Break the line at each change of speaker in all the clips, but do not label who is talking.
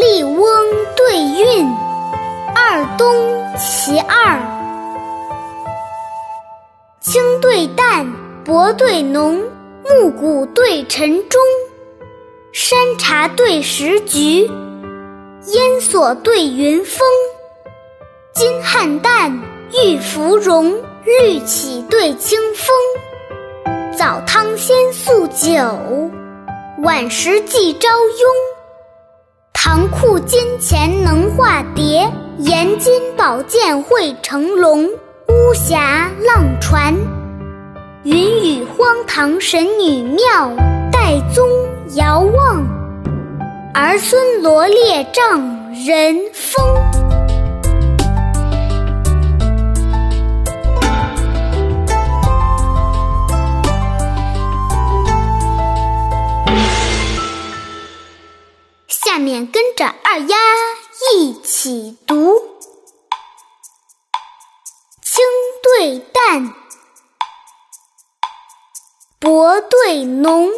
笠翁对韵，二东其二。清对淡，薄对浓，暮鼓对晨钟。山茶对石菊，烟锁对云峰。金汉淡，玉芙蓉，绿绮对清风。早汤先宿酒，晚食祭朝慵。唐库金钱能化蝶，盐金宝剑会成龙。巫峡浪传，云雨荒唐神女庙。岱宗。遥望，儿孙罗列丈人风。下面跟着二丫一起读：清对淡，薄对浓。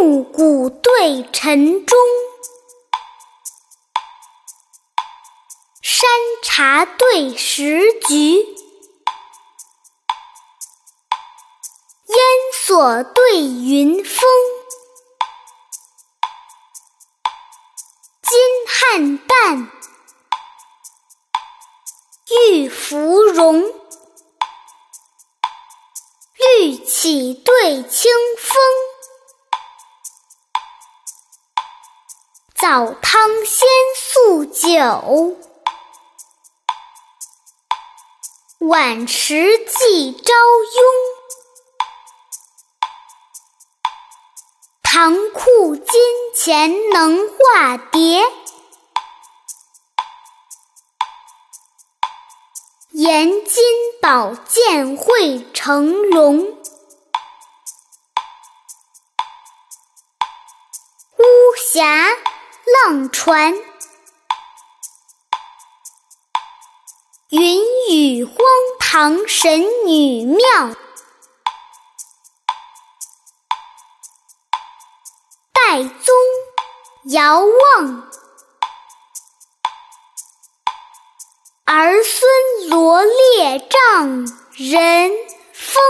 暮鼓对晨钟，山茶对石菊，烟锁对云峰，金汉淡，玉芙蓉，绿绮对清风。早汤先宿酒，晚食祭朝慵。唐库金钱能化蝶，颜金宝剑会成龙。巫峡。浪船，云雨荒唐神女庙，岱宗遥望，儿孙罗列丈人风。